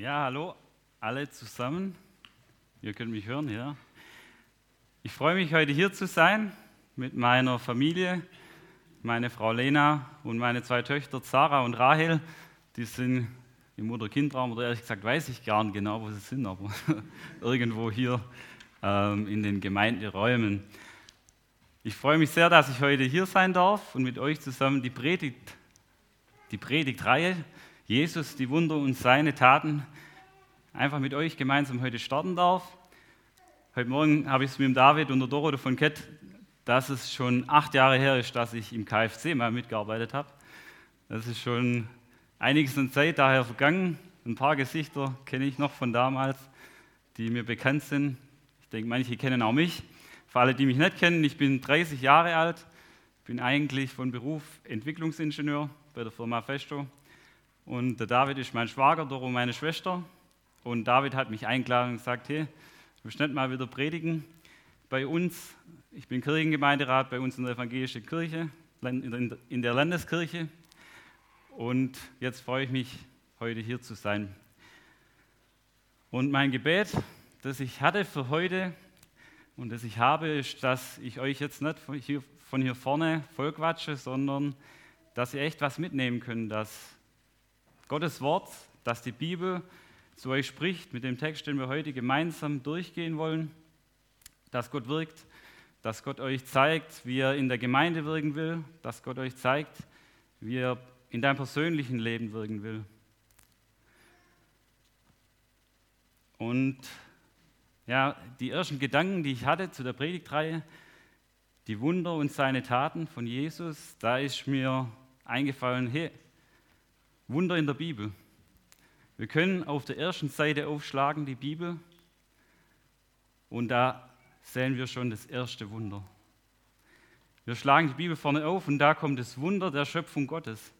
Ja, hallo alle zusammen. Ihr könnt mich hören, ja. Ich freue mich, heute hier zu sein mit meiner Familie, meine Frau Lena und meine zwei Töchter Sarah und Rahel. Die sind im Mutter-Kind-Raum, oder ehrlich gesagt weiß ich gar nicht genau, wo sie sind, aber irgendwo hier ähm, in den Gemeinderäumen. Ich freue mich sehr, dass ich heute hier sein darf und mit euch zusammen die Predigt, die Predigtreihe Jesus, die Wunder und seine Taten einfach mit euch gemeinsam heute starten darf. Heute Morgen habe ich es mit dem David und der Doro von Kett, dass es schon acht Jahre her ist, dass ich im KFC mal mitgearbeitet habe. Das ist schon einiges an Zeit daher vergangen. Ein paar Gesichter kenne ich noch von damals, die mir bekannt sind. Ich denke, manche kennen auch mich. Für alle, die mich nicht kennen, ich bin 30 Jahre alt, bin eigentlich von Beruf Entwicklungsingenieur bei der Firma Festo und der David ist mein Schwager, Doro meine Schwester. Und David hat mich eingeladen und gesagt, hey, du willst nicht mal wieder predigen bei uns. Ich bin Kirchengemeinderat bei uns in der evangelischen Kirche, in der Landeskirche. Und jetzt freue ich mich, heute hier zu sein. Und mein Gebet, das ich hatte für heute und das ich habe, ist, dass ich euch jetzt nicht von hier, von hier vorne vollquatsche, sondern dass ihr echt was mitnehmen könnt, dass Gottes Wort, dass die Bibel zu euch spricht, mit dem Text, den wir heute gemeinsam durchgehen wollen, dass Gott wirkt, dass Gott euch zeigt, wie er in der Gemeinde wirken will, dass Gott euch zeigt, wie er in deinem persönlichen Leben wirken will. Und ja, die ersten Gedanken, die ich hatte zu der Predigtreihe, die Wunder und seine Taten von Jesus, da ist mir eingefallen, hey, Wunder in der Bibel. Wir können auf der ersten Seite aufschlagen, die Bibel, und da sehen wir schon das erste Wunder. Wir schlagen die Bibel vorne auf und da kommt das Wunder der Schöpfung Gottes.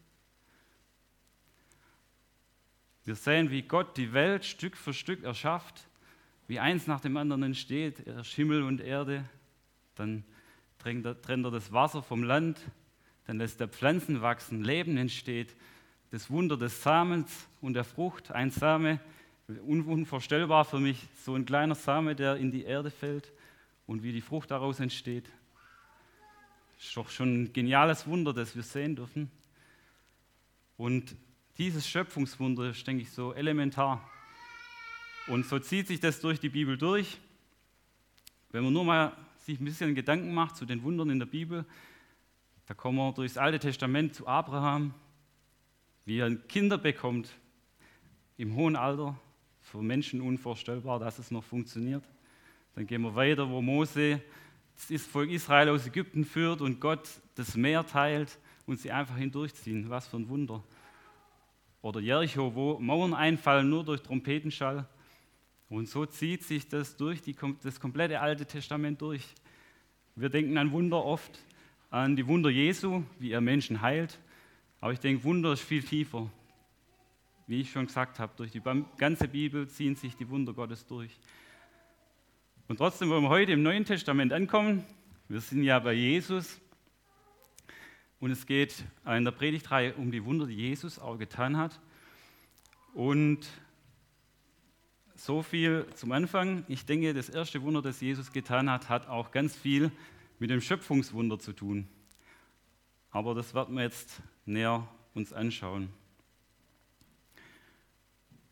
Wir sehen, wie Gott die Welt Stück für Stück erschafft, wie eins nach dem anderen entsteht, erst Himmel und Erde, dann trennt er das Wasser vom Land, dann lässt er Pflanzen wachsen, Leben entsteht, das Wunder des Samens und der Frucht. Ein Same, unvorstellbar für mich, so ein kleiner Same, der in die Erde fällt und wie die Frucht daraus entsteht. Ist doch schon ein geniales Wunder, das wir sehen dürfen. Und dieses Schöpfungswunder ist, denke ich, so elementar. Und so zieht sich das durch die Bibel durch. Wenn man nur mal sich ein bisschen Gedanken macht zu den Wundern in der Bibel, da kommen wir durchs Alte Testament zu Abraham, wie er Kinder bekommt im hohen Alter, für Menschen unvorstellbar, dass es noch funktioniert. Dann gehen wir weiter, wo Mose das Volk Israel aus Ägypten führt und Gott das Meer teilt und sie einfach hindurchziehen. Was für ein Wunder. Oder Jericho, wo Mauern einfallen nur durch Trompetenschall. Und so zieht sich das durch die, das komplette Alte Testament durch. Wir denken an Wunder oft, an die Wunder Jesu, wie er Menschen heilt, aber ich denke, Wunder ist viel tiefer. Wie ich schon gesagt habe, durch die ganze Bibel ziehen sich die Wunder Gottes durch. Und trotzdem wollen wir heute im Neuen Testament ankommen. Wir sind ja bei Jesus. Und es geht in der Predigtreihe um die Wunder, die Jesus auch getan hat. Und so viel zum Anfang. Ich denke, das erste Wunder, das Jesus getan hat, hat auch ganz viel mit dem Schöpfungswunder zu tun. Aber das werden wir jetzt näher uns anschauen.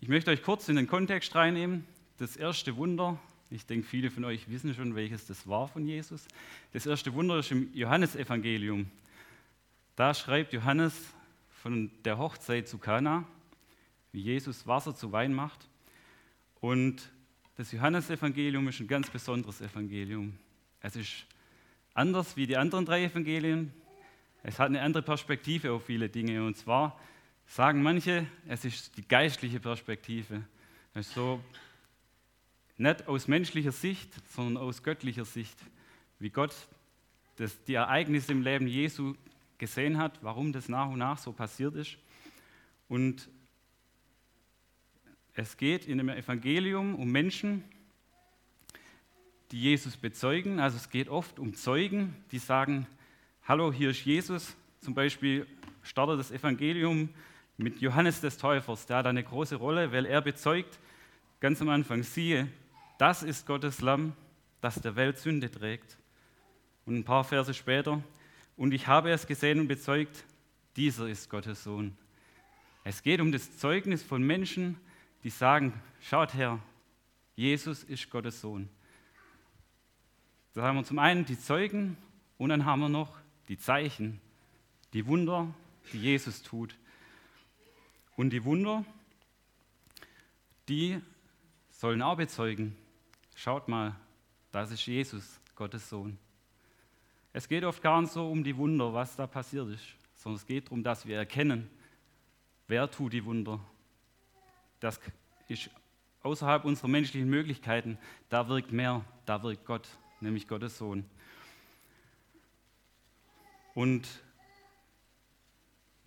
Ich möchte euch kurz in den Kontext reinnehmen. Das erste Wunder, ich denke, viele von euch wissen schon, welches das war von Jesus. Das erste Wunder ist im Johannesevangelium. Da schreibt Johannes von der Hochzeit zu Kana, wie Jesus Wasser zu Wein macht. Und das Johannesevangelium ist ein ganz besonderes Evangelium. Es ist anders wie die anderen drei Evangelien. Es hat eine andere Perspektive auf viele Dinge. Und zwar sagen manche, es ist die geistliche Perspektive. Es ist so nicht aus menschlicher Sicht, sondern aus göttlicher Sicht, wie Gott das, die Ereignisse im Leben Jesu gesehen hat, warum das nach und nach so passiert ist. Und es geht in dem Evangelium um Menschen, die Jesus bezeugen. Also es geht oft um Zeugen, die sagen, hallo, hier ist Jesus. Zum Beispiel startet das Evangelium mit Johannes des Täufers. Der hat eine große Rolle, weil er bezeugt ganz am Anfang, siehe, das ist Gottes Lamm, das der Welt Sünde trägt. Und ein paar Verse später, und ich habe es gesehen und bezeugt, dieser ist Gottes Sohn. Es geht um das Zeugnis von Menschen, die sagen, schaut her, Jesus ist Gottes Sohn. Da haben wir zum einen die Zeugen und dann haben wir noch die Zeichen, die Wunder, die Jesus tut. Und die Wunder, die sollen auch bezeugen. Schaut mal, das ist Jesus, Gottes Sohn. Es geht oft gar nicht so um die Wunder, was da passiert ist, sondern es geht darum, dass wir erkennen, wer tut die Wunder. Das ist außerhalb unserer menschlichen Möglichkeiten. Da wirkt mehr, da wirkt Gott, nämlich Gottes Sohn. Und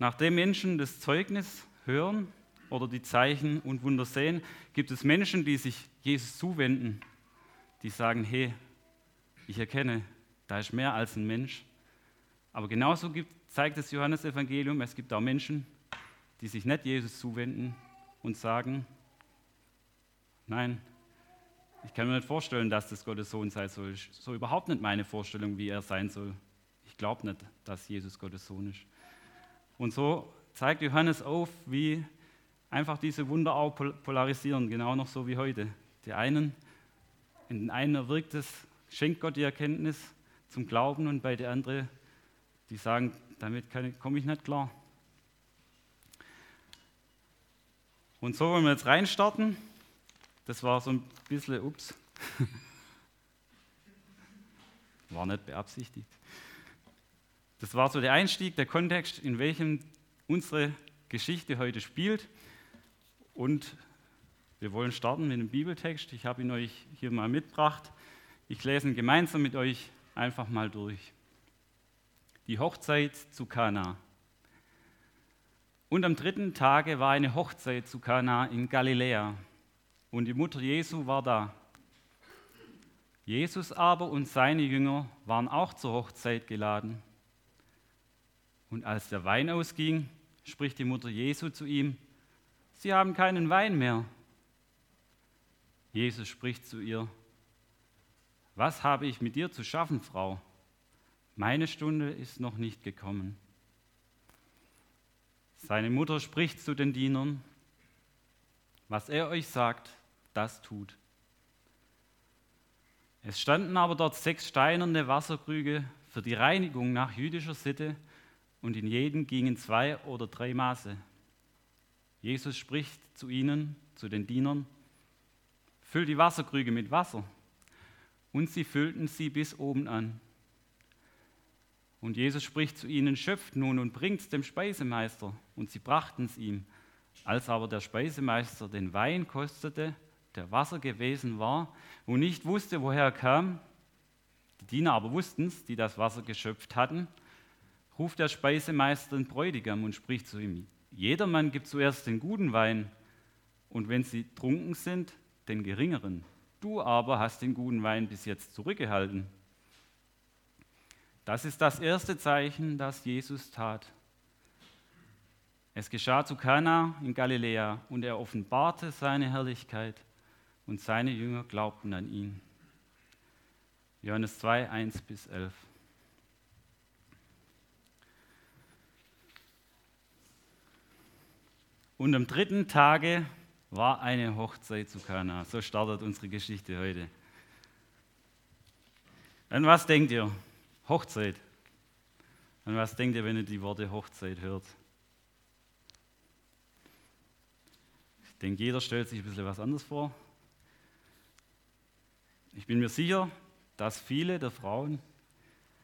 nachdem Menschen das Zeugnis hören oder die Zeichen und Wunder sehen, gibt es Menschen, die sich Jesus zuwenden, die sagen, hey, ich erkenne, da ist mehr als ein Mensch. Aber genauso gibt, zeigt das Johannesevangelium, es gibt auch Menschen, die sich nicht Jesus zuwenden und sagen, nein, ich kann mir nicht vorstellen, dass das Gottes Sohn sein soll. So überhaupt nicht meine Vorstellung, wie er sein soll. Glaube nicht, dass Jesus Gottes Sohn ist. Und so zeigt Johannes auf, wie einfach diese Wunder auch polarisieren, genau noch so wie heute. Die einen, in den einen wirkt es, schenkt Gott die Erkenntnis zum Glauben und bei den anderen, die sagen, damit komme ich nicht klar. Und so wollen wir jetzt reinstarten. Das war so ein bisschen, ups, war nicht beabsichtigt. Das war so der Einstieg, der Kontext, in welchem unsere Geschichte heute spielt. Und wir wollen starten mit einem Bibeltext. Ich habe ihn euch hier mal mitgebracht. Ich lese ihn gemeinsam mit euch einfach mal durch. Die Hochzeit zu Kana. Und am dritten Tage war eine Hochzeit zu Kana in Galiläa. Und die Mutter Jesu war da. Jesus aber und seine Jünger waren auch zur Hochzeit geladen. Und als der Wein ausging, spricht die Mutter Jesu zu ihm, Sie haben keinen Wein mehr. Jesus spricht zu ihr, Was habe ich mit dir zu schaffen, Frau? Meine Stunde ist noch nicht gekommen. Seine Mutter spricht zu den Dienern, was er euch sagt, das tut. Es standen aber dort sechs steinerne Wasserkrüge für die Reinigung nach jüdischer Sitte und in jeden gingen zwei oder drei Maße. Jesus spricht zu ihnen, zu den Dienern, füllt die Wasserkrüge mit Wasser. Und sie füllten sie bis oben an. Und Jesus spricht zu ihnen, schöpft nun und bringt es dem Speisemeister. Und sie brachten es ihm. Als aber der Speisemeister den Wein kostete, der Wasser gewesen war, und nicht wusste, woher er kam, die Diener aber wussten es, die das Wasser geschöpft hatten, ruft der Speisemeister den Bräutigam und spricht zu ihm, jedermann gibt zuerst den guten Wein und wenn sie trunken sind, den geringeren. Du aber hast den guten Wein bis jetzt zurückgehalten. Das ist das erste Zeichen, das Jesus tat. Es geschah zu Kana in Galiläa und er offenbarte seine Herrlichkeit und seine Jünger glaubten an ihn. Johannes 2, 1 bis 11. Und am dritten Tage war eine Hochzeit zu Kana. So startet unsere Geschichte heute. An was denkt ihr? Hochzeit. An was denkt ihr, wenn ihr die Worte Hochzeit hört? Ich denke, jeder stellt sich ein bisschen was anderes vor. Ich bin mir sicher, dass viele der Frauen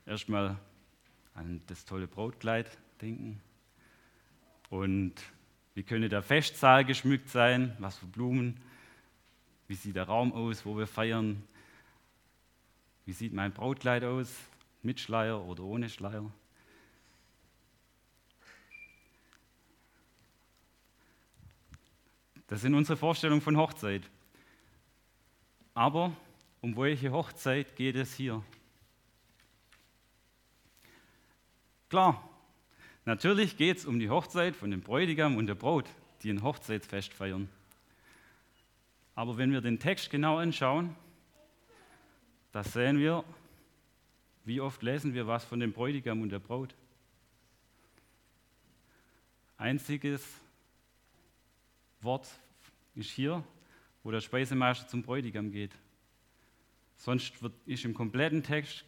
erstmal an das tolle Brautkleid denken und wie könnte der Festsaal geschmückt sein? Was für Blumen? Wie sieht der Raum aus, wo wir feiern? Wie sieht mein Brautkleid aus? Mit Schleier oder ohne Schleier? Das sind unsere Vorstellungen von Hochzeit. Aber um welche Hochzeit geht es hier? Klar, Natürlich geht es um die Hochzeit von dem Bräutigam und der Braut, die ein Hochzeitsfest feiern. Aber wenn wir den Text genau anschauen, da sehen wir, wie oft lesen wir was von dem Bräutigam und der Braut. Einziges Wort ist hier, wo der Speisemeister zum Bräutigam geht. Sonst wird, ist im kompletten Text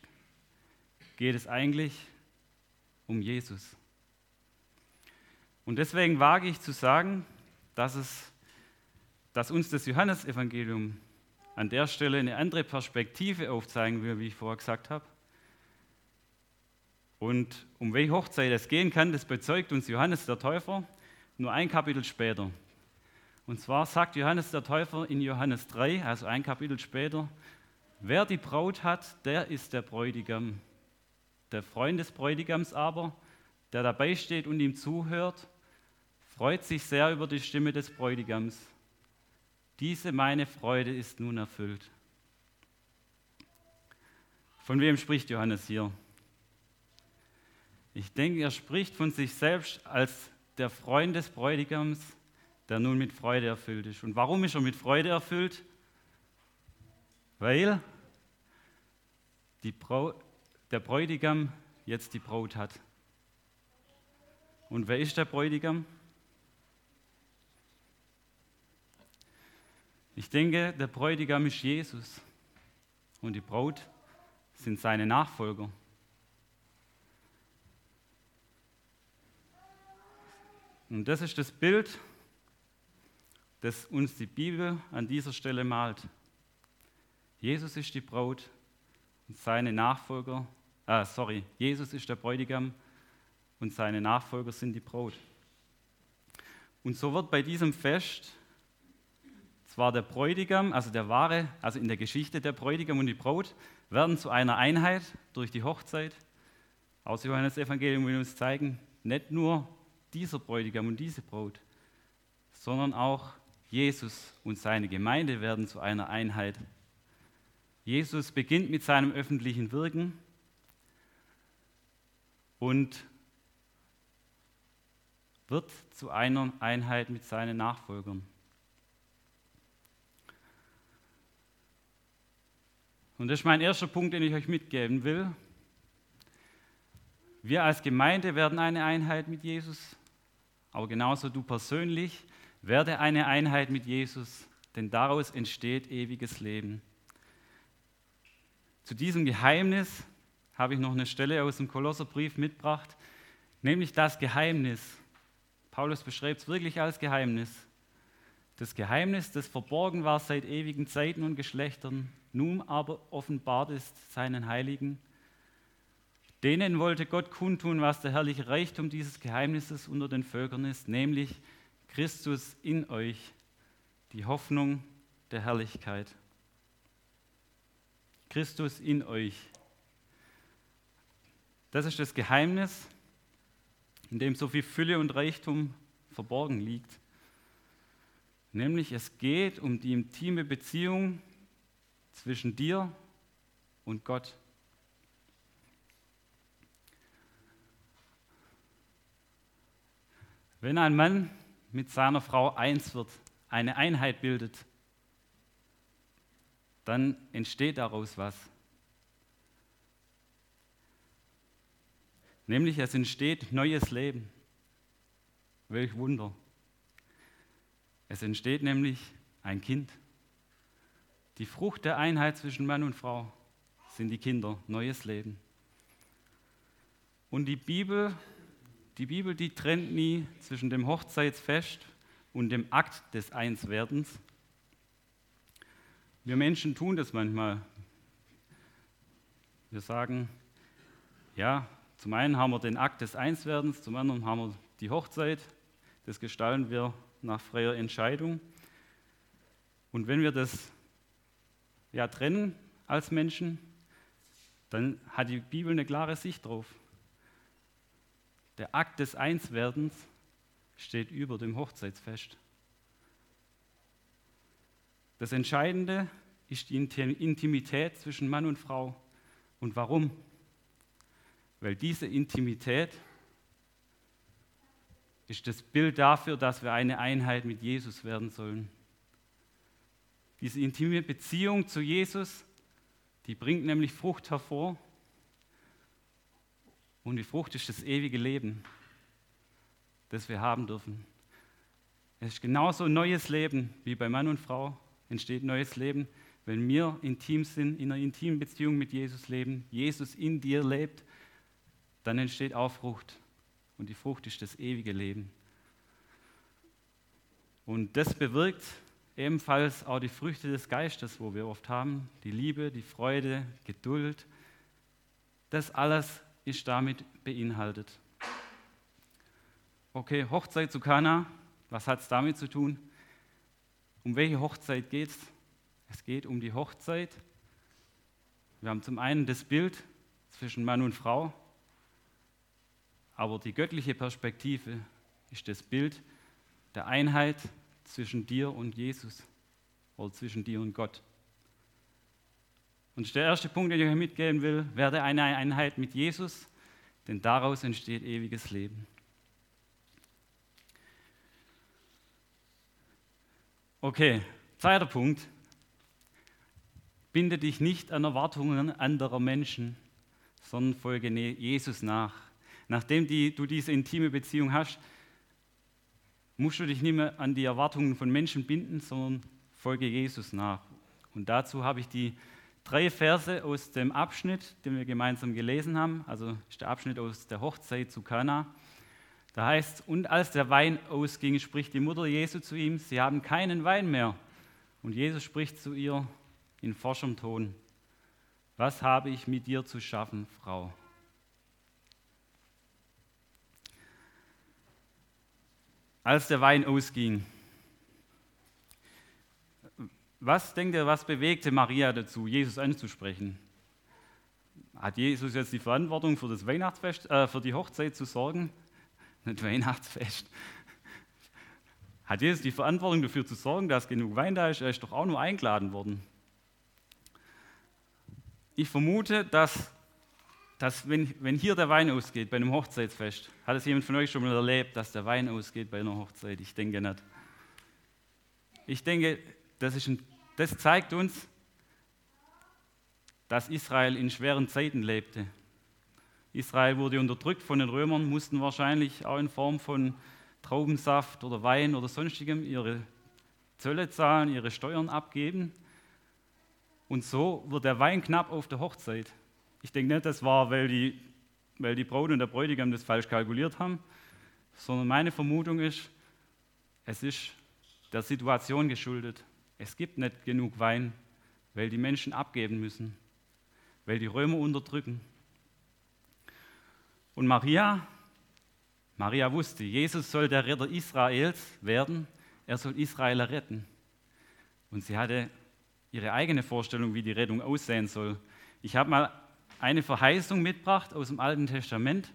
geht es eigentlich um Jesus. Und deswegen wage ich zu sagen, dass, es, dass uns das Johannesevangelium an der Stelle eine andere Perspektive aufzeigen will, wie ich vorher gesagt habe. Und um welche Hochzeit es gehen kann, das bezeugt uns Johannes der Täufer nur ein Kapitel später. Und zwar sagt Johannes der Täufer in Johannes 3, also ein Kapitel später, wer die Braut hat, der ist der Bräutigam. Der Freund des Bräutigams aber, der dabei steht und ihm zuhört, freut sich sehr über die Stimme des Bräutigams. Diese meine Freude ist nun erfüllt. Von wem spricht Johannes hier? Ich denke, er spricht von sich selbst als der Freund des Bräutigams, der nun mit Freude erfüllt ist. Und warum ist er mit Freude erfüllt? Weil Braut, der Bräutigam jetzt die Braut hat. Und wer ist der Bräutigam? Ich denke, der Bräutigam ist Jesus und die Braut sind seine Nachfolger. Und das ist das Bild, das uns die Bibel an dieser Stelle malt. Jesus ist die Braut und seine Nachfolger, ah, sorry, Jesus ist der Bräutigam und seine Nachfolger sind die Braut. Und so wird bei diesem Fest zwar der Bräutigam, also der wahre, also in der Geschichte der Bräutigam und die Braut, werden zu einer Einheit durch die Hochzeit. Aus Johannes Evangelium will uns zeigen, nicht nur dieser Bräutigam und diese Braut, sondern auch Jesus und seine Gemeinde werden zu einer Einheit. Jesus beginnt mit seinem öffentlichen Wirken und wird zu einer Einheit mit seinen Nachfolgern. Und das ist mein erster Punkt, den ich euch mitgeben will. Wir als Gemeinde werden eine Einheit mit Jesus aber genauso du persönlich, werde eine Einheit mit Jesus, denn daraus entsteht ewiges Leben. Zu diesem Geheimnis habe ich noch eine Stelle aus dem Kolosserbrief mitgebracht, nämlich das Geheimnis. Paulus beschreibt es wirklich als Geheimnis. Das Geheimnis, das verborgen war seit ewigen Zeiten und Geschlechtern, nun aber offenbart ist seinen Heiligen Denen wollte Gott kundtun, was der herrliche Reichtum dieses Geheimnisses unter den Völkern ist, nämlich Christus in euch, die Hoffnung der Herrlichkeit. Christus in euch. Das ist das Geheimnis, in dem so viel Fülle und Reichtum verborgen liegt. Nämlich es geht um die intime Beziehung zwischen dir und Gott. Wenn ein Mann mit seiner Frau eins wird, eine Einheit bildet, dann entsteht daraus was. Nämlich es entsteht neues Leben. Welch Wunder. Es entsteht nämlich ein Kind. Die Frucht der Einheit zwischen Mann und Frau sind die Kinder, neues Leben. Und die Bibel die Bibel, die trennt nie zwischen dem Hochzeitsfest und dem Akt des Einswerdens. Wir Menschen tun das manchmal. Wir sagen, ja, zum einen haben wir den Akt des Einswerdens, zum anderen haben wir die Hochzeit. Das gestalten wir nach freier Entscheidung. Und wenn wir das ja trennen als Menschen, dann hat die Bibel eine klare Sicht drauf. Der Akt des Einswerdens steht über dem Hochzeitsfest. Das Entscheidende ist die Intimität zwischen Mann und Frau. Und warum? Weil diese Intimität ist das Bild dafür, dass wir eine Einheit mit Jesus werden sollen. Diese intime Beziehung zu Jesus, die bringt nämlich Frucht hervor. Und die Frucht ist das ewige Leben, das wir haben dürfen. Es ist genauso neues Leben wie bei Mann und Frau entsteht neues Leben, wenn wir intim sind, in einer intimen Beziehung mit Jesus leben, Jesus in dir lebt, dann entsteht auch Frucht. Und die Frucht ist das ewige Leben. Und das bewirkt ebenfalls auch die Früchte des Geistes, wo wir oft haben, die Liebe, die Freude, Geduld. Das alles ist damit beinhaltet. Okay, Hochzeit zu Kana, was hat es damit zu tun? Um welche Hochzeit geht es? Es geht um die Hochzeit. Wir haben zum einen das Bild zwischen Mann und Frau, aber die göttliche Perspektive ist das Bild der Einheit zwischen dir und Jesus oder zwischen dir und Gott. Und der erste Punkt, den ich euch mitgeben will, werde eine Einheit mit Jesus, denn daraus entsteht ewiges Leben. Okay, zweiter Punkt. Binde dich nicht an Erwartungen anderer Menschen, sondern folge Jesus nach. Nachdem die, du diese intime Beziehung hast, musst du dich nicht mehr an die Erwartungen von Menschen binden, sondern folge Jesus nach. Und dazu habe ich die drei Verse aus dem Abschnitt, den wir gemeinsam gelesen haben. Also ist der Abschnitt aus der Hochzeit zu Kana. Da heißt, und als der Wein ausging, spricht die Mutter Jesu zu ihm, sie haben keinen Wein mehr. Und Jesus spricht zu ihr in forschem Ton, was habe ich mit dir zu schaffen, Frau? Als der Wein ausging, was denkt ihr, was bewegte Maria dazu, Jesus anzusprechen? Hat Jesus jetzt die Verantwortung für das Weihnachtsfest, äh, für die Hochzeit zu sorgen? nicht Weihnachtsfest. Hat Jesus die Verantwortung dafür zu sorgen, dass genug Wein da ist? Er ist doch auch nur eingeladen worden. Ich vermute, dass, dass wenn, wenn hier der Wein ausgeht bei einem Hochzeitsfest, hat es jemand von euch schon mal erlebt, dass der Wein ausgeht bei einer Hochzeit? Ich denke nicht. Ich denke, das, ist ein, das zeigt uns, dass Israel in schweren Zeiten lebte. Israel wurde unterdrückt von den Römern, mussten wahrscheinlich auch in Form von Traubensaft oder Wein oder sonstigem ihre Zölle zahlen, ihre Steuern abgeben. Und so wird der Wein knapp auf der Hochzeit. Ich denke nicht, das war, weil die, weil die Braut und der Bräutigam das falsch kalkuliert haben, sondern meine Vermutung ist, es ist der Situation geschuldet. Es gibt nicht genug Wein, weil die Menschen abgeben müssen, weil die Römer unterdrücken. Und Maria, Maria wusste, Jesus soll der Retter Israels werden, er soll Israel retten. Und sie hatte ihre eigene Vorstellung, wie die Rettung aussehen soll. Ich habe mal eine Verheißung mitgebracht aus dem Alten Testament,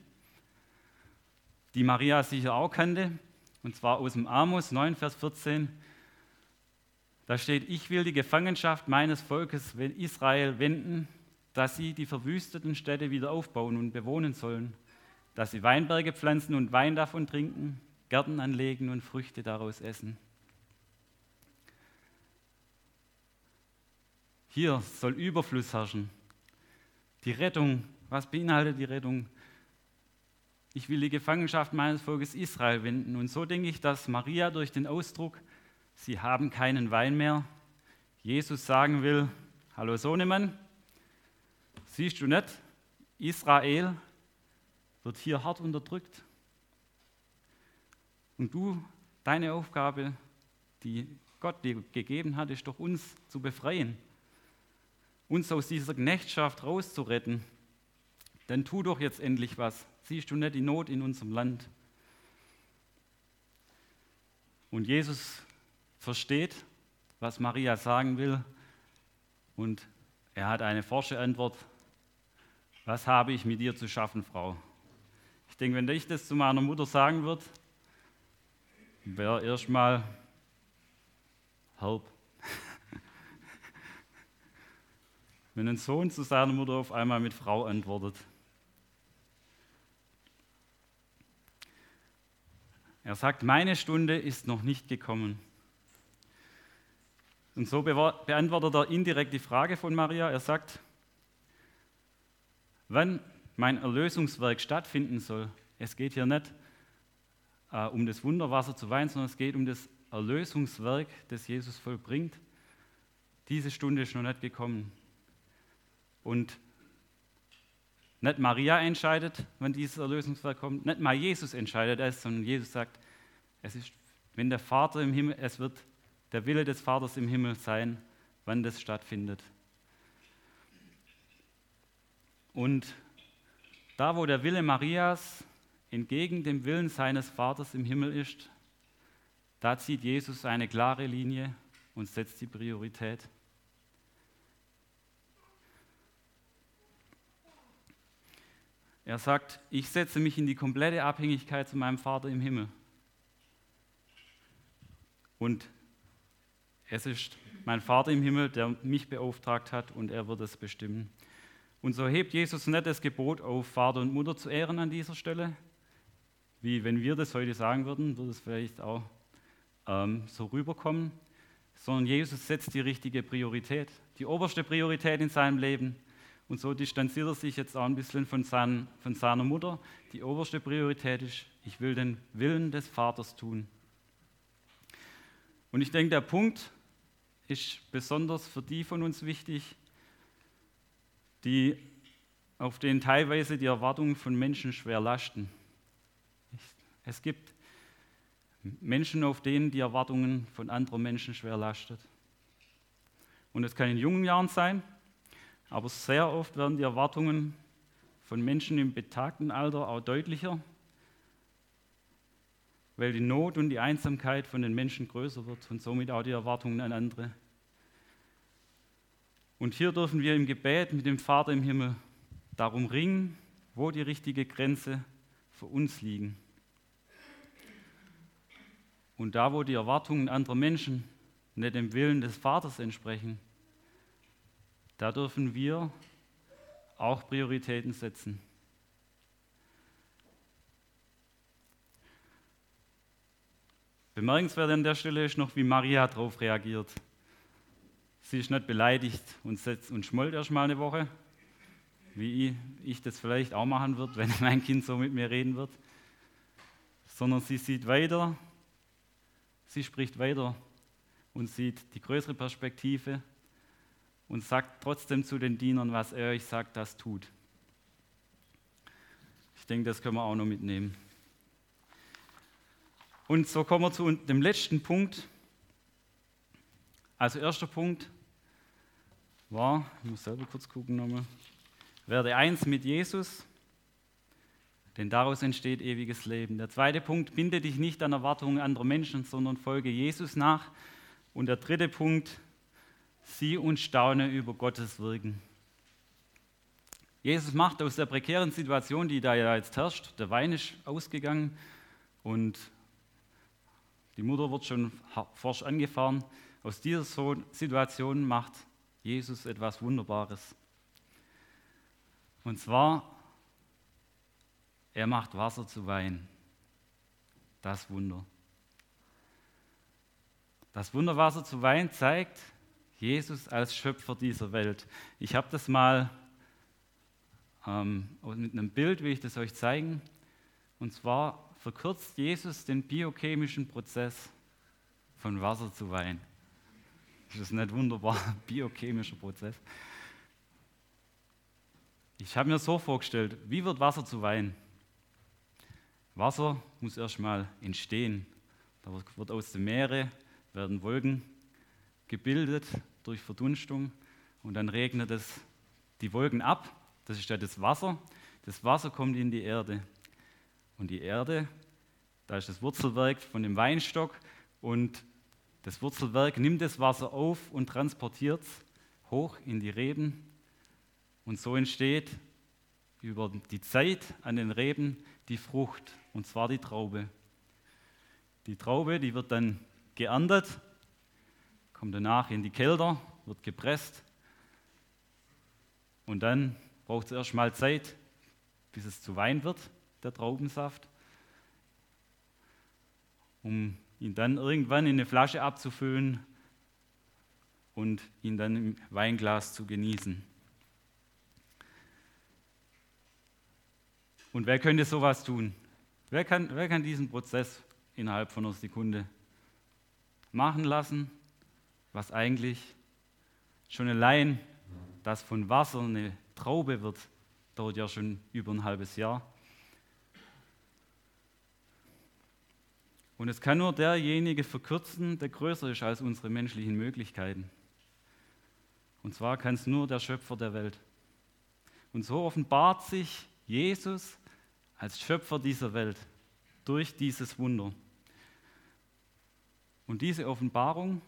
die Maria sicher auch kannte, und zwar aus dem Amos 9, Vers 14. Da steht, ich will die Gefangenschaft meines Volkes Israel wenden, dass sie die verwüsteten Städte wieder aufbauen und bewohnen sollen dass sie Weinberge pflanzen und Wein davon trinken, Gärten anlegen und Früchte daraus essen. Hier soll Überfluss herrschen. Die Rettung, was beinhaltet die Rettung? Ich will die Gefangenschaft meines Volkes Israel wenden. Und so denke ich, dass Maria durch den Ausdruck, sie haben keinen Wein mehr, Jesus sagen will, hallo Sohnemann, siehst du nicht, Israel wird hier hart unterdrückt. Und du, deine Aufgabe, die Gott dir gegeben hat, ist doch uns zu befreien, uns aus dieser Knechtschaft rauszuretten. Dann tu doch jetzt endlich was. Siehst du nicht die Not in unserem Land? Und Jesus versteht, was Maria sagen will. Und er hat eine forsche Antwort. Was habe ich mit dir zu schaffen, Frau? Ich denke, wenn ich das zu meiner Mutter sagen würde, wäre erstmal halb. Wenn ein Sohn zu seiner Mutter auf einmal mit Frau antwortet. Er sagt, meine Stunde ist noch nicht gekommen. Und so beantwortet er indirekt die Frage von Maria. Er sagt, wann mein Erlösungswerk stattfinden soll. Es geht hier nicht äh, um das Wunderwasser zu weinen, sondern es geht um das Erlösungswerk, das Jesus vollbringt. Diese Stunde ist noch nicht gekommen. Und nicht Maria entscheidet, wann dieses Erlösungswerk kommt, nicht mal Jesus entscheidet es, sondern Jesus sagt, es ist, wenn der Vater im Himmel, es wird der Wille des Vaters im Himmel sein, wann das stattfindet. Und da, wo der Wille Marias entgegen dem Willen seines Vaters im Himmel ist, da zieht Jesus eine klare Linie und setzt die Priorität. Er sagt, ich setze mich in die komplette Abhängigkeit zu meinem Vater im Himmel. Und es ist mein Vater im Himmel, der mich beauftragt hat und er wird es bestimmen. Und so hebt Jesus nicht das Gebot auf, Vater und Mutter zu ehren an dieser Stelle, wie wenn wir das heute sagen würden, würde es vielleicht auch ähm, so rüberkommen, sondern Jesus setzt die richtige Priorität, die oberste Priorität in seinem Leben und so distanziert er sich jetzt auch ein bisschen von, sein, von seiner Mutter. Die oberste Priorität ist, ich will den Willen des Vaters tun. Und ich denke, der Punkt ist besonders für die von uns wichtig, die auf denen teilweise die Erwartungen von Menschen schwer lasten. Es gibt Menschen, auf denen die Erwartungen von anderen Menschen schwer lastet. Und es kann in jungen Jahren sein, aber sehr oft werden die Erwartungen von Menschen im betagten Alter auch deutlicher, weil die Not und die Einsamkeit von den Menschen größer wird und somit auch die Erwartungen an andere. Und hier dürfen wir im Gebet mit dem Vater im Himmel darum ringen, wo die richtige Grenze für uns liegen. Und da, wo die Erwartungen anderer Menschen nicht dem Willen des Vaters entsprechen, da dürfen wir auch Prioritäten setzen. Bemerkenswert an der Stelle ist noch, wie Maria darauf reagiert. Sie ist nicht beleidigt und, setzt, und schmollt erst mal eine Woche, wie ich das vielleicht auch machen würde, wenn mein Kind so mit mir reden wird, sondern sie sieht weiter, sie spricht weiter und sieht die größere Perspektive und sagt trotzdem zu den Dienern, was er euch sagt, das tut. Ich denke, das können wir auch noch mitnehmen. Und so kommen wir zu dem letzten Punkt. Also erster Punkt war, ich muss selber kurz gucken nochmal, werde eins mit Jesus, denn daraus entsteht ewiges Leben. Der zweite Punkt, binde dich nicht an Erwartungen anderer Menschen, sondern folge Jesus nach. Und der dritte Punkt, sieh und staune über Gottes Wirken. Jesus macht aus der prekären Situation, die da ja jetzt herrscht, der Wein ist ausgegangen und die Mutter wird schon forsch angefahren. Aus dieser Situation macht Jesus etwas Wunderbares. Und zwar, er macht Wasser zu Wein. Das Wunder. Das Wunderwasser zu Wein zeigt, Jesus als Schöpfer dieser Welt. Ich habe das mal ähm, mit einem Bild, will ich das euch zeigen. Und zwar verkürzt Jesus den biochemischen Prozess von Wasser zu Wein. Das ist nicht wunderbar, biochemischer Prozess. Ich habe mir so vorgestellt, wie wird Wasser zu Wein? Wasser muss erstmal entstehen. Da wird aus dem Meere werden Wolken gebildet durch Verdunstung und dann regnet es die Wolken ab. Das ist ja das Wasser. Das Wasser kommt in die Erde. Und die Erde, da ist das Wurzelwerk von dem Weinstock und das Wurzelwerk nimmt das Wasser auf und transportiert es hoch in die Reben. Und so entsteht über die Zeit an den Reben die Frucht, und zwar die Traube. Die Traube, die wird dann geerntet kommt danach in die Kälter, wird gepresst und dann braucht es erstmal Zeit, bis es zu Wein wird, der Traubensaft. um ihn dann irgendwann in eine Flasche abzufüllen und ihn dann im Weinglas zu genießen. Und wer könnte sowas tun? Wer kann, wer kann diesen Prozess innerhalb von einer Sekunde machen lassen, was eigentlich schon allein das von Wasser eine Traube wird, dauert ja schon über ein halbes Jahr. Und es kann nur derjenige verkürzen, der größer ist als unsere menschlichen Möglichkeiten. Und zwar kann es nur der Schöpfer der Welt. Und so offenbart sich Jesus als Schöpfer dieser Welt durch dieses Wunder. Und diese Offenbarung,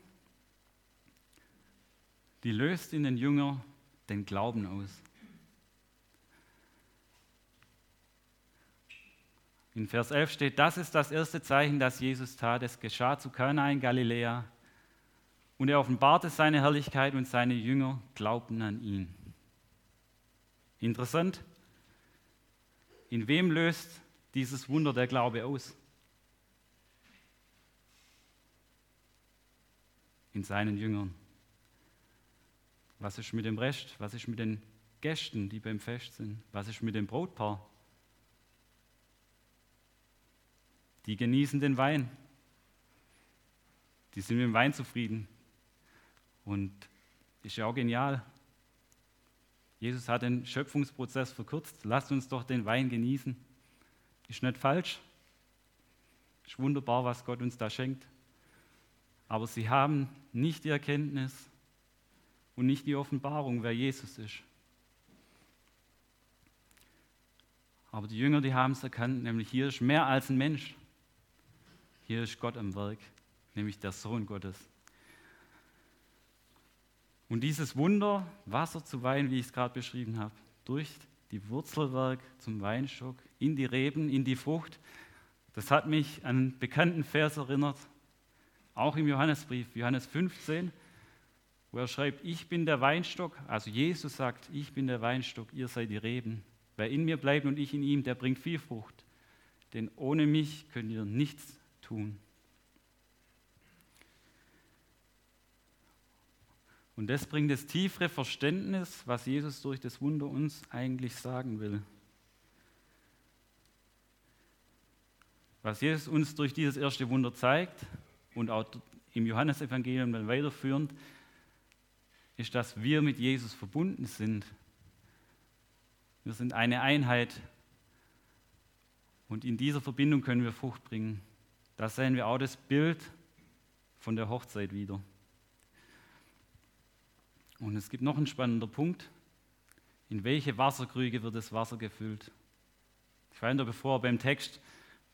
die löst in den Jünger den Glauben aus. In Vers 11 steht, das ist das erste Zeichen, das Jesus tat. Es geschah zu Kana in Galiläa. Und er offenbarte seine Herrlichkeit und seine Jünger glaubten an ihn. Interessant. In wem löst dieses Wunder der Glaube aus? In seinen Jüngern. Was ist mit dem Rest? Was ist mit den Gästen, die beim Fest sind? Was ist mit dem Brautpaar? Die genießen den Wein. Die sind mit dem Wein zufrieden. Und ist ja auch genial. Jesus hat den Schöpfungsprozess verkürzt. Lasst uns doch den Wein genießen. Ist nicht falsch. Ist wunderbar, was Gott uns da schenkt. Aber sie haben nicht die Erkenntnis und nicht die Offenbarung, wer Jesus ist. Aber die Jünger, die haben es erkannt, nämlich hier ist mehr als ein Mensch. Hier ist Gott am Werk, nämlich der Sohn Gottes. Und dieses Wunder, Wasser zu Wein, wie ich es gerade beschrieben habe, durch die Wurzelwerk zum Weinstock, in die Reben, in die Frucht, das hat mich an einen bekannten Vers erinnert, auch im Johannesbrief, Johannes 15, wo er schreibt, ich bin der Weinstock, also Jesus sagt, ich bin der Weinstock, ihr seid die Reben. Wer in mir bleibt und ich in ihm, der bringt viel Frucht. Denn ohne mich könnt ihr nichts tun. Und das bringt das tiefere Verständnis, was Jesus durch das Wunder uns eigentlich sagen will. Was Jesus uns durch dieses erste Wunder zeigt und auch im Johannesevangelium dann weiterführend, ist, dass wir mit Jesus verbunden sind. Wir sind eine Einheit und in dieser Verbindung können wir Frucht bringen. Da sehen wir auch das Bild von der Hochzeit wieder. Und es gibt noch einen spannenden Punkt. In welche Wasserkrüge wird das Wasser gefüllt? Ich weiß nicht, bevor ihr beim Text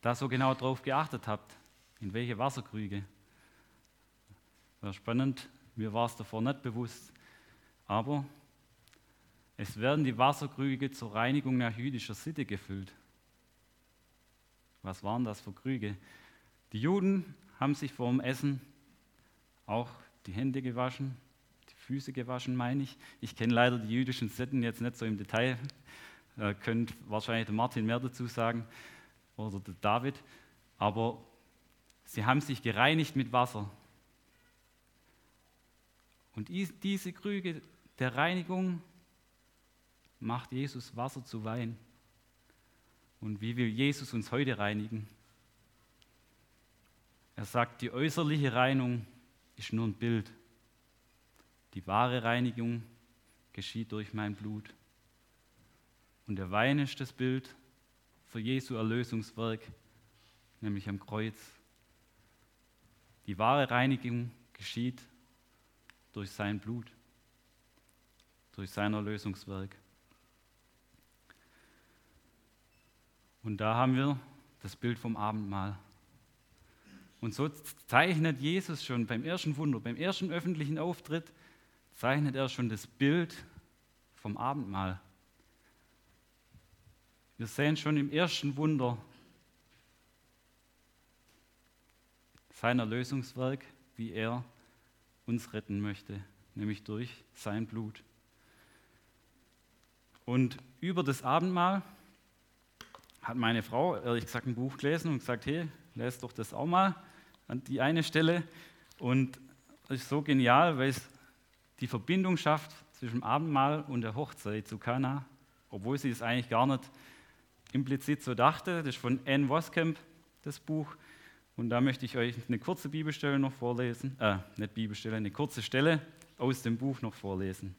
da so genau drauf geachtet habt. In welche Wasserkrüge? Wäre spannend, mir war es davor nicht bewusst. Aber es werden die Wasserkrüge zur Reinigung nach jüdischer Sitte gefüllt. Was waren das für Krüge? Die Juden haben sich vor dem Essen auch die Hände gewaschen, Füße gewaschen, meine ich. Ich kenne leider die jüdischen Sitten jetzt nicht so im Detail. Äh, könnte wahrscheinlich der Martin mehr dazu sagen oder der David. Aber sie haben sich gereinigt mit Wasser. Und diese Krüge der Reinigung macht Jesus Wasser zu Wein. Und wie will Jesus uns heute reinigen? Er sagt, die äußerliche Reinigung ist nur ein Bild. Die wahre Reinigung geschieht durch mein Blut. Und der Wein ist das Bild für Jesu Erlösungswerk, nämlich am Kreuz. Die wahre Reinigung geschieht durch sein Blut, durch sein Erlösungswerk. Und da haben wir das Bild vom Abendmahl. Und so zeichnet Jesus schon beim ersten Wunder, beim ersten öffentlichen Auftritt, zeichnet er schon das Bild vom Abendmahl. Wir sehen schon im ersten Wunder sein Erlösungswerk, wie er uns retten möchte, nämlich durch sein Blut. Und über das Abendmahl hat meine Frau, ehrlich gesagt, ein Buch gelesen und gesagt, hey, lest doch das auch mal. an die eine Stelle und es ist so genial, weil es die Verbindung schafft zwischen Abendmahl und der Hochzeit zu Kana, obwohl sie es eigentlich gar nicht implizit so dachte. Das ist von Anne Voskamp, das Buch. Und da möchte ich euch eine kurze Bibelstelle noch vorlesen, äh, nicht Bibelstelle, eine kurze Stelle aus dem Buch noch vorlesen.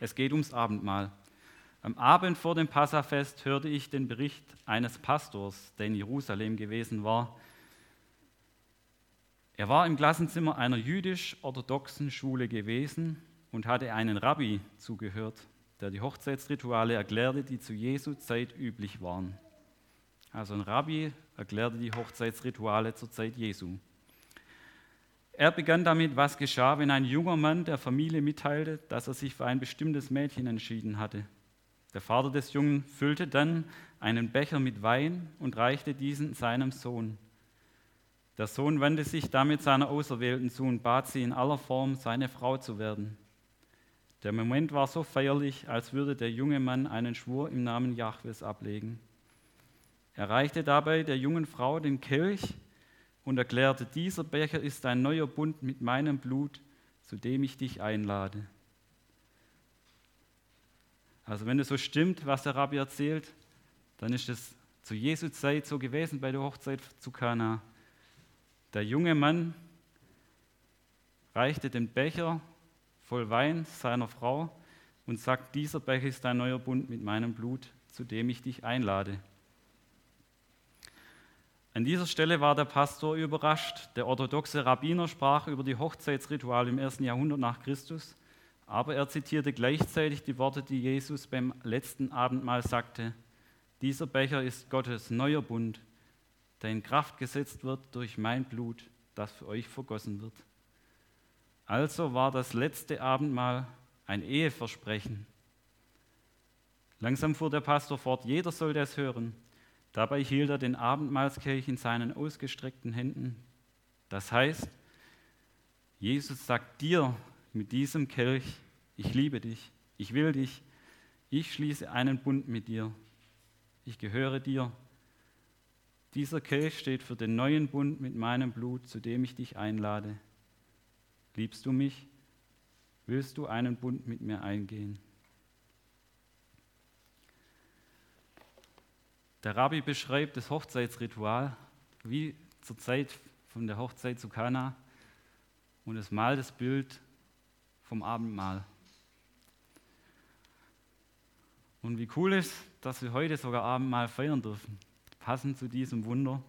Es geht ums Abendmahl. Am Abend vor dem Passafest hörte ich den Bericht eines Pastors, der in Jerusalem gewesen war. Er war im Klassenzimmer einer jüdisch-orthodoxen Schule gewesen und hatte einen Rabbi zugehört, der die Hochzeitsrituale erklärte, die zu Jesu Zeit üblich waren. Also ein Rabbi erklärte die Hochzeitsrituale zur Zeit Jesu. Er begann damit, was geschah, wenn ein junger Mann der Familie mitteilte, dass er sich für ein bestimmtes Mädchen entschieden hatte. Der Vater des Jungen füllte dann einen Becher mit Wein und reichte diesen seinem Sohn. Der Sohn wandte sich damit seiner Auserwählten zu und bat sie in aller Form, seine Frau zu werden. Der Moment war so feierlich, als würde der junge Mann einen Schwur im Namen Jahwes ablegen. Er reichte dabei der jungen Frau den Kelch und erklärte, dieser Becher ist ein neuer Bund mit meinem Blut, zu dem ich dich einlade. Also wenn es so stimmt, was der Rabbi erzählt, dann ist es zu Jesu Zeit so gewesen bei der Hochzeit zu Kana. Der junge Mann reichte den Becher voll Wein seiner Frau und sagt, dieser Becher ist ein neuer Bund mit meinem Blut, zu dem ich dich einlade. An dieser Stelle war der Pastor überrascht. Der orthodoxe Rabbiner sprach über die Hochzeitsrituale im ersten Jahrhundert nach Christus aber er zitierte gleichzeitig die Worte, die Jesus beim letzten Abendmahl sagte. Dieser Becher ist Gottes neuer Bund, der in Kraft gesetzt wird durch mein Blut, das für euch vergossen wird. Also war das letzte Abendmahl ein Eheversprechen. Langsam fuhr der Pastor fort, jeder sollte es hören. Dabei hielt er den Abendmahlskelch in seinen ausgestreckten Händen. Das heißt, Jesus sagt dir, mit diesem Kelch, ich liebe dich, ich will dich, ich schließe einen Bund mit dir, ich gehöre dir. Dieser Kelch steht für den neuen Bund mit meinem Blut, zu dem ich dich einlade. Liebst du mich? Willst du einen Bund mit mir eingehen? Der Rabbi beschreibt das Hochzeitsritual wie zur Zeit von der Hochzeit zu Kana und es malt das Bild vom Abendmahl. Und wie cool ist, dass wir heute sogar Abendmahl feiern dürfen, passend zu diesem Wunder,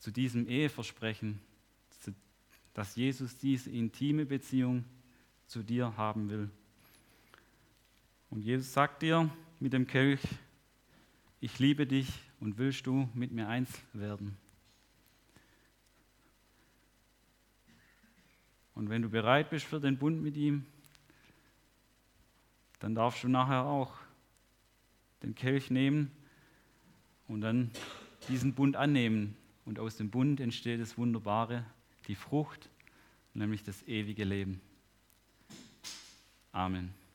zu diesem Eheversprechen, dass Jesus diese intime Beziehung zu dir haben will. Und Jesus sagt dir mit dem Kelch, ich liebe dich und willst du mit mir eins werden? Und wenn du bereit bist für den Bund mit ihm, dann darfst du nachher auch den Kelch nehmen und dann diesen Bund annehmen. Und aus dem Bund entsteht das Wunderbare, die Frucht, nämlich das ewige Leben. Amen.